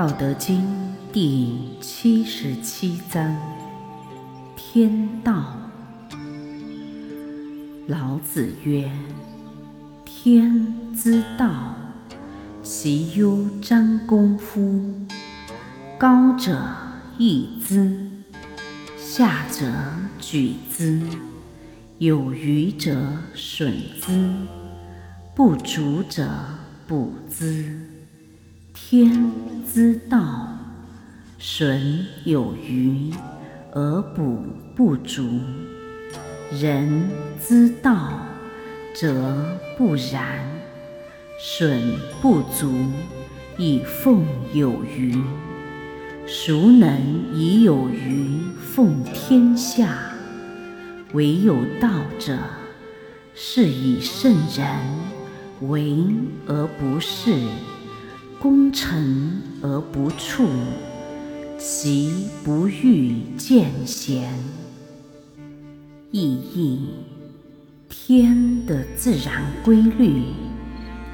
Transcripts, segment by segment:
道德经第七十七章：天道。老子曰：“天之道，其攸张弓乎？高者抑之，下者举之，有余者损之，不足者补之。天之道，损有余而补不足。”人之道则不然，损不足以奉有余。孰能以有余奉天下？唯有道者，是以圣人为而不恃，功成而不处，其不欲见贤。意义：天的自然规律，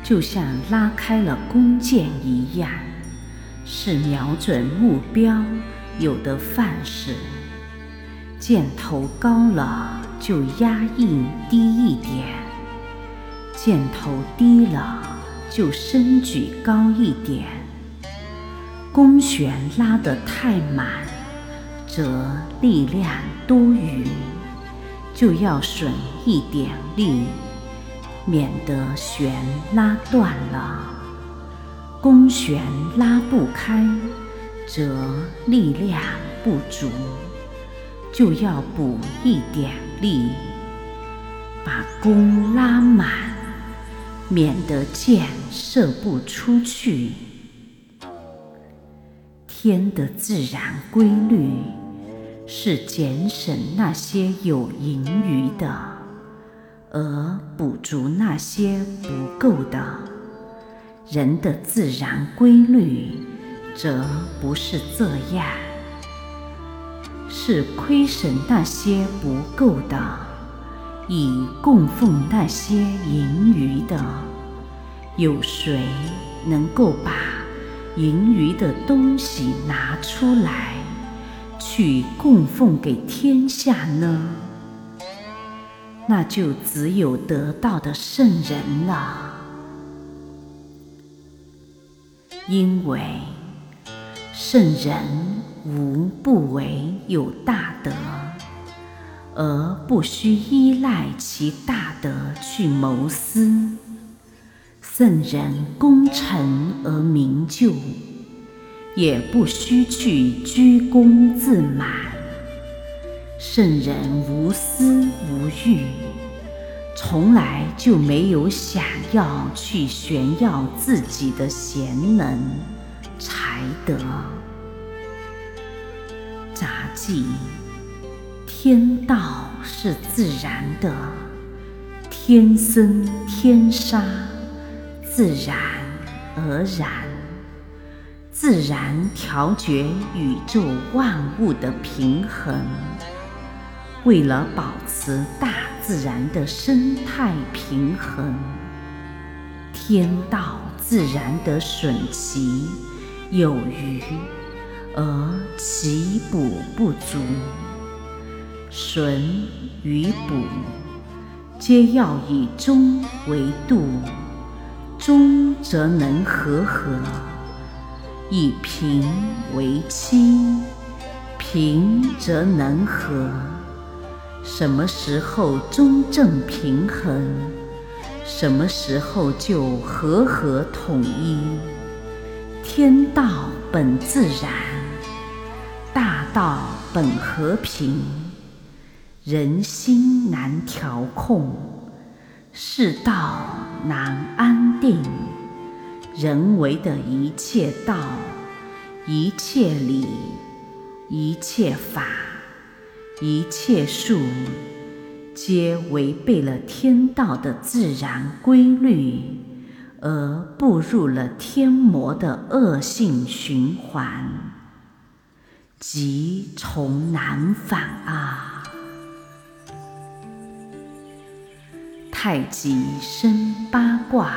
就像拉开了弓箭一样，是瞄准目标有的范式。箭头高了，就压印低一点；箭头低了，就身举高一点。弓弦拉得太满，则力量多余。就要损一点力，免得弦拉断了。弓弦拉不开，则力量不足，就要补一点力，把弓拉满，免得箭射不出去。天的自然规律。是减省那些有盈余的，而补足那些不够的。人的自然规律则不是这样，是亏损那些不够的，以供奉那些盈余的。有谁能够把盈余的东西拿出来？去供奉给天下呢？那就只有得道的圣人了。因为圣人无不为有大德，而不需依赖其大德去谋私。圣人功成而名就。也不需去居功自满，圣人无私无欲，从来就没有想要去炫耀自己的贤能才德。杂记：天道是自然的，天生天杀，自然而然。自然调节宇宙万物的平衡，为了保持大自然的生态平衡，天道自然的损其有余，而其补不足。损与补，皆要以中为度，中则能和合。以平为期，平则能和。什么时候中正平衡，什么时候就和合统一。天道本自然，大道本和平。人心难调控，世道难安定。人为的一切道、一切理、一切法、一切术，皆违背了天道的自然规律，而步入了天魔的恶性循环，即从难返啊！太极生八卦。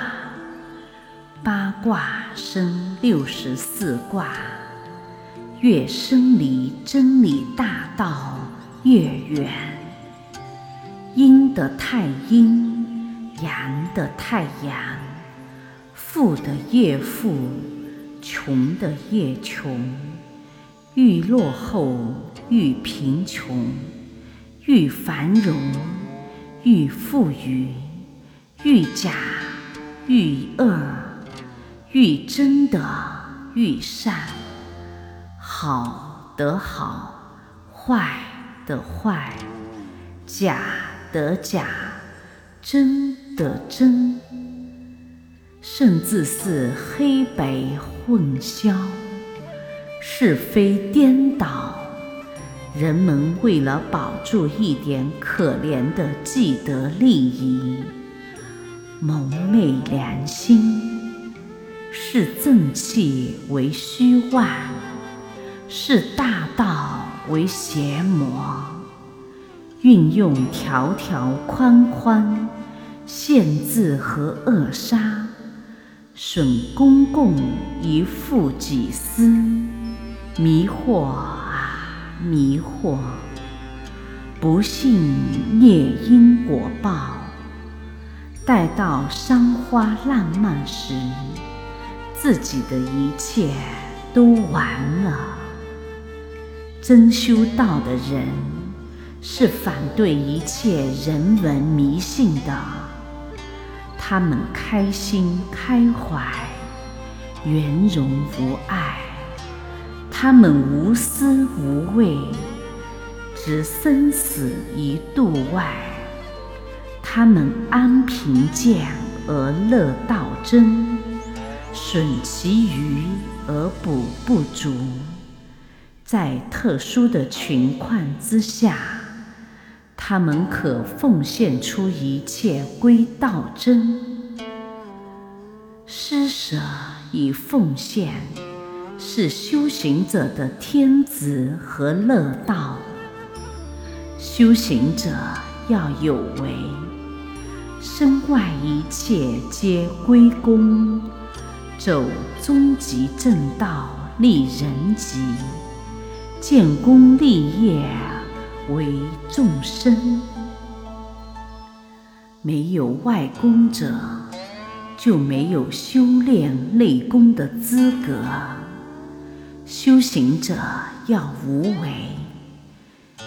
八卦生六十四卦，越生离真理大道越远。阴的太阴，阳的太阳，富的越富，穷的越穷。愈落后愈贫穷，愈繁荣愈富裕，愈假愈恶，愈真的愈善。好得好，坏得坏，假得假，真得真，甚至是黑白混淆。是非颠倒，人们为了保住一点可怜的既得利益，蒙昧良心，视正气为虚妄，视大道为邪魔，运用条条框框，限制和扼杀，损公共以复己私。迷惑，迷惑！不信孽因果报，待到山花烂漫时，自己的一切都完了。真修道的人是反对一切人文迷信的，他们开心开怀，圆融无碍。他们无私无畏，置生死于度外；他们安贫贱而乐道真，损其余而补不足。在特殊的情况之下，他们可奉献出一切归道真。施舍与奉献。是修行者的天职和乐道。修行者要有为，身外一切皆归功，走终极正道，利人己，建功立业为众生。没有外功者，就没有修炼内功的资格。修行者要无为，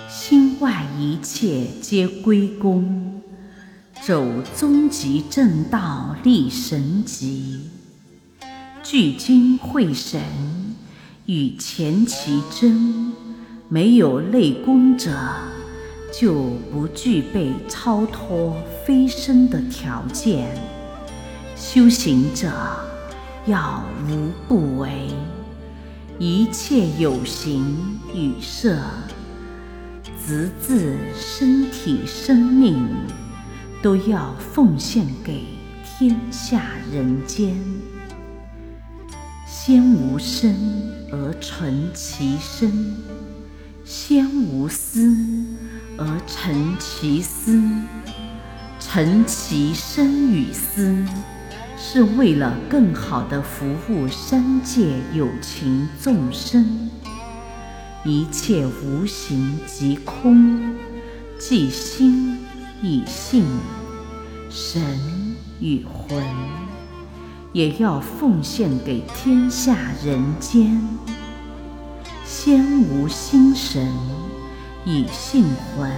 心外一切皆归功，走终极正道，立神级，聚精会神，与前其真。没有内功者，就不具备超脱飞升的条件。修行者要无不为。一切有形与色，直至身体生命，都要奉献给天下人间。先无生而成其身，先无私而成其私，成其身与私。是为了更好的服务三界有情众生，一切无形即空，即心与性、神与魂，也要奉献给天下人间。先无心神以性魂，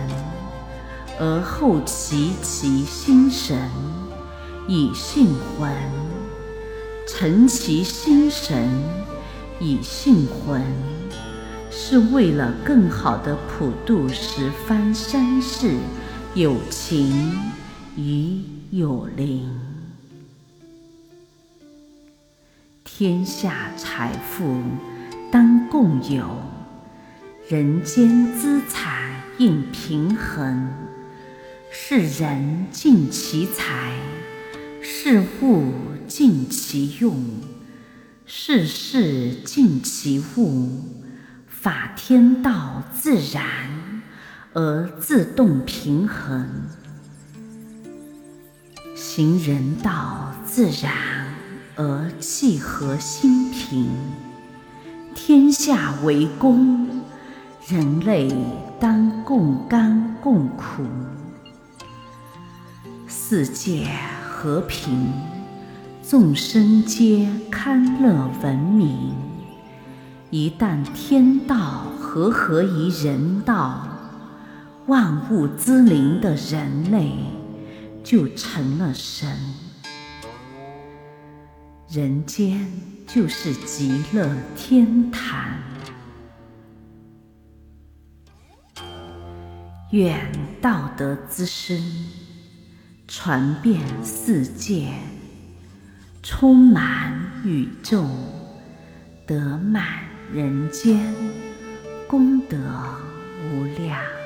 而后齐其心神。以性魂成其心神，以性魂是为了更好的普度十方三世有情与有灵。天下财富当共有，人间资产应平衡，是人尽其才。事物尽其用，事事尽其物，法天道自然而自动平衡，行人道自然而气和心平。天下为公，人类当共甘共苦。世界和平，众生皆堪乐文明。一旦天道和合于人道，万物之灵的人类就成了神，人间就是极乐天堂。愿道德之声传遍世界，充满宇宙，得满人间，功德无量。